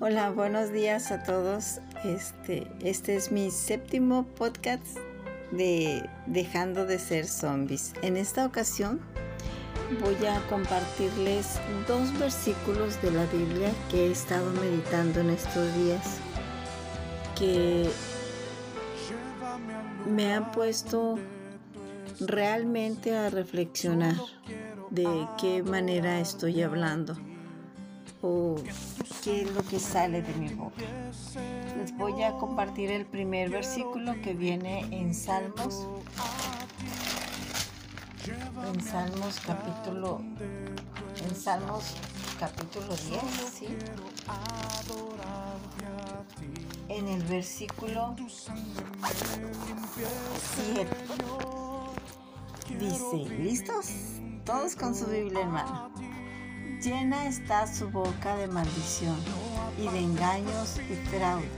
Hola, buenos días a todos. Este, este es mi séptimo podcast de Dejando de ser zombies. En esta ocasión voy a compartirles dos versículos de la Biblia que he estado meditando en estos días que me han puesto realmente a reflexionar de qué manera estoy hablando qué es lo que sale de mi boca. Les voy a compartir el primer versículo que viene en Salmos. En Salmos capítulo en Salmos capítulo 10, ¿sí? En el versículo 7. Dice, ¿listos? Todos con su Biblia en mano. Llena está su boca de maldición y de engaños y fraude.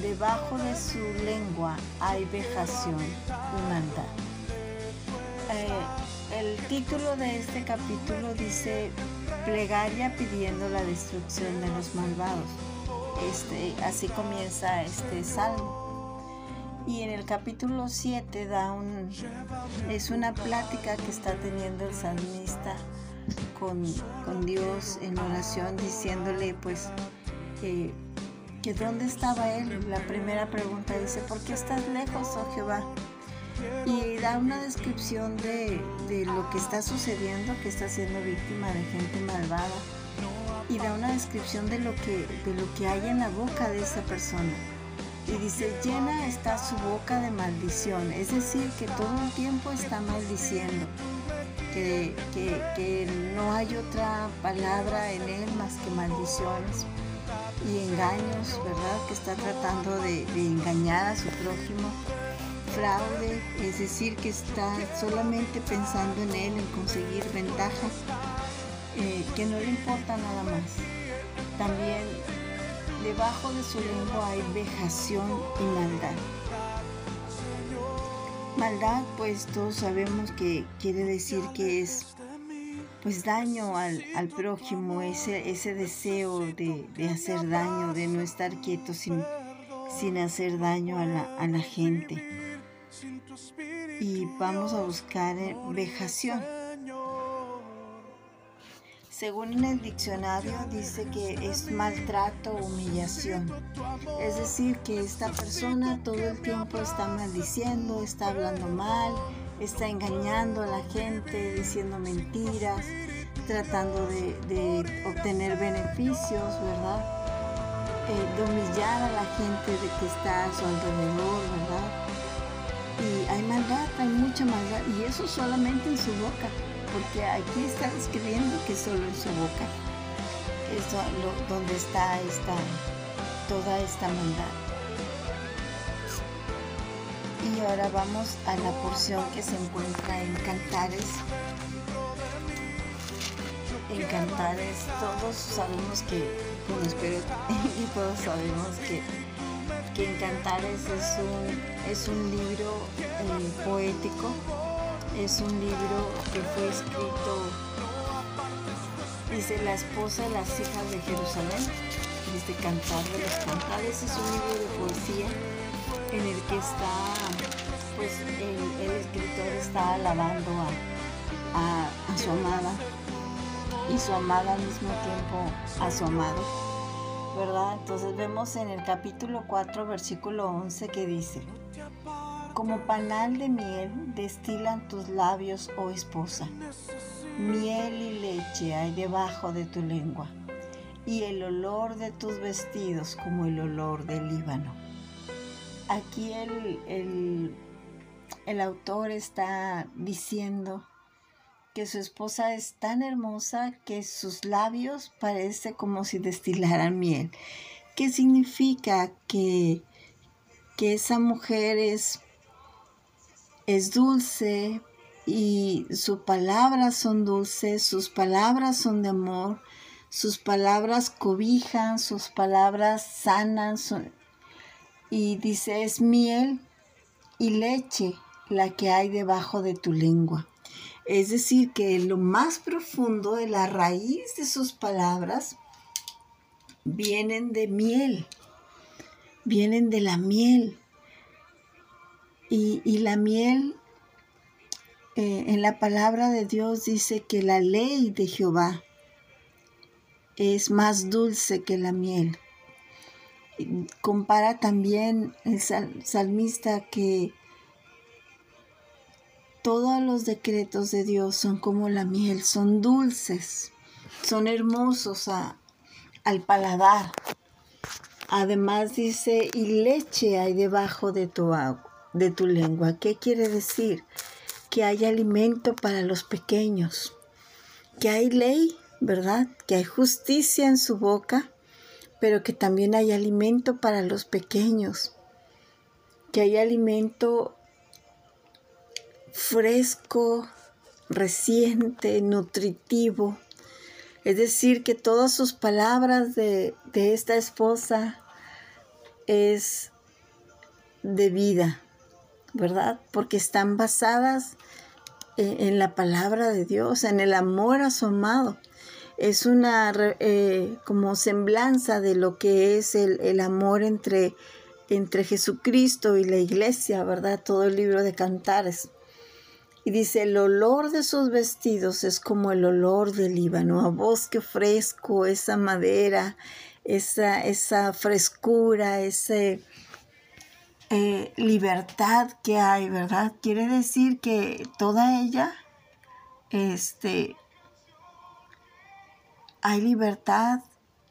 Debajo de su lengua hay vejación y maldad. Eh, el título de este capítulo dice plegaria pidiendo la destrucción de los malvados. Este, así comienza este salmo. Y en el capítulo 7 da un, es una plática que está teniendo el salmista con, Dios en oración diciéndole pues que dónde estaba él. La primera pregunta dice, ¿por qué estás lejos, oh Jehová? Y da una descripción de, lo que está sucediendo, que está siendo víctima de gente malvada. Y da una descripción de lo que, de lo que hay en la boca de esa persona. Y dice, llena está su boca de maldición. Es decir, que todo el tiempo está maldiciendo que, no hay otra palabra en él más que maldiciones y engaños, ¿verdad? Que está tratando de, engañar a su prójimo. Fraude, es decir, que está solamente pensando en él, en conseguir ventajas, eh, que no le importa nada más. También debajo de su lengua hay vejación y maldad. Maldad, pues todos sabemos que quiere decir que es pues daño al, prójimo, ese, ese deseo de, hacer daño, de no estar quieto sin, sin hacer daño a la, a la gente. Y vamos a buscar eh, vejación. Según el diccionario dice que es maltrato humillación. Es decir, que esta persona todo el tiempo está maldiciendo, está hablando mal, está engañando a la gente, diciendo mentiras, tratando de, obtener beneficios, ¿verdad? Eh, de humillar a la gente de que está a su alrededor, ¿verdad? Y hay maldad, hay mucha maldad, y eso solamente en su boca porque aquí está escribiendo que solo en su boca es donde está esta, toda esta maldad. Y ahora vamos a la porción que se encuentra en Cantares. En Cantares todos sabemos que, bueno, espero, y todos sabemos que, que en Cantares es un, es un libro eh, poético es un libro que fue escrito, dice la esposa de las hijas de Jerusalén, dice Cantar de los Cantares, es un libro de poesía en el que está, pues el, escritor está alabando a, a su amada y su amada al mismo tiempo a su amado. ¿verdad? Entonces vemos en el capítulo 4, versículo 11 que dice, como panal de miel destilan tus labios, oh esposa. Miel y leche hay debajo de tu lengua, y el olor de tus vestidos como el olor del Líbano. Aquí el, el autor está diciendo que su esposa es tan hermosa que sus labios parece como si destilaran miel. ¿Qué significa que, que esa mujer es es dulce y sus palabras son dulces, sus palabras son de amor, sus palabras cobijan, sus palabras sanan. y dice, es miel y leche la que hay debajo de tu lengua. Es decir, que lo más profundo de la raíz de sus palabras vienen de miel, vienen de la miel. Y, la miel eh, en la palabra de Dios dice que la ley de Jehová es más dulce que la miel. Compara también el salmista que todos los decretos de Dios son como la miel, son dulces, son hermosos al paladar. Además dice, y leche hay debajo de tu, de tu lengua. ¿Qué quiere decir? Que hay alimento para los pequeños, que hay ley, ¿verdad? Que hay justicia en su boca, pero que también hay alimento para los pequeños, que hay alimento fresco, reciente, nutritivo. Es decir, que todas sus palabras de, esta esposa es de vida, ¿verdad? Porque están basadas en, la palabra de Dios, en el amor a su amado. Es una eh, como semblanza de lo que es el, el amor entre, entre Jesucristo y la iglesia, ¿verdad? Todo el libro de Cantares. Y dice, el olor de sus vestidos es como el olor del Líbano, a bosque fresco, esa madera, esa, esa frescura, esa eh, libertad que hay, ¿verdad? Quiere decir que toda ella, este, hay libertad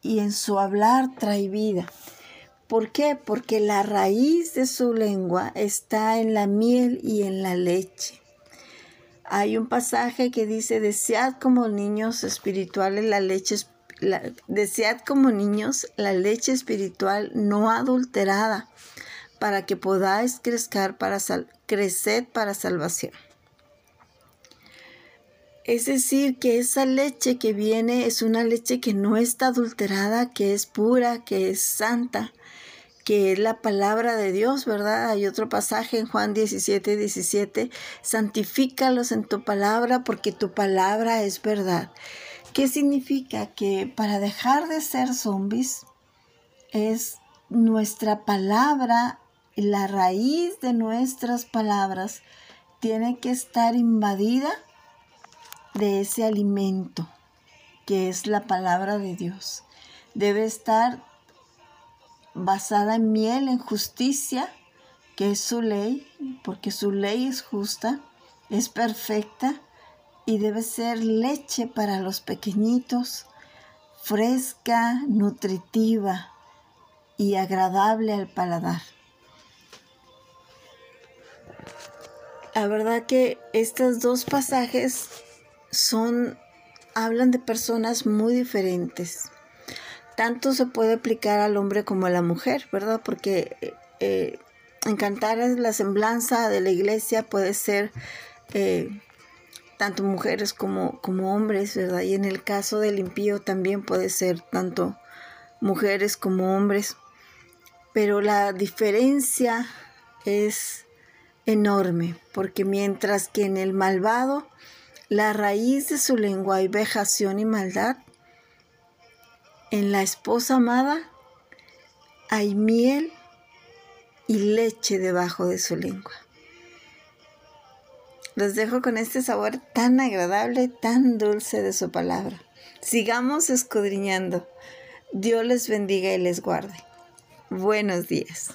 y en su hablar trae vida. ¿Por qué? Porque la raíz de su lengua está en la miel y en la leche. Hay un pasaje que dice, desead como niños espirituales la leche, desead como niños la leche espiritual no adulterada, para que podáis crecer para, crecer para salvación. Es decir, que esa leche que viene es una leche que no está adulterada, que es pura, que es santa, que es la palabra de Dios, ¿verdad? Hay otro pasaje en Juan 17, 17, santifícalos en tu palabra porque tu palabra es verdad. ¿Qué significa? Que para dejar de ser zombies es nuestra palabra, la raíz de nuestras palabras tiene que estar invadida de ese alimento que es la palabra de Dios. Debe estar basada en miel, en justicia, que es su ley, porque su ley es justa, es perfecta y debe ser leche para los pequeñitos, fresca, nutritiva y agradable al paladar. La verdad que estos dos pasajes son hablan de personas muy diferentes tanto se puede aplicar al hombre como a la mujer, ¿verdad? Porque eh, eh encantar la semblanza de la iglesia, puede ser eh, tanto mujeres como, como hombres, ¿verdad? Y en el caso del impío también puede ser tanto mujeres como hombres. Pero la diferencia es enorme, porque mientras que en el malvado la raíz de su lengua hay vejación y maldad, en la esposa amada hay miel y leche debajo de su lengua. Los dejo con este sabor tan agradable, tan dulce de su palabra. Sigamos escudriñando. Dios les bendiga y les guarde. Buenos días.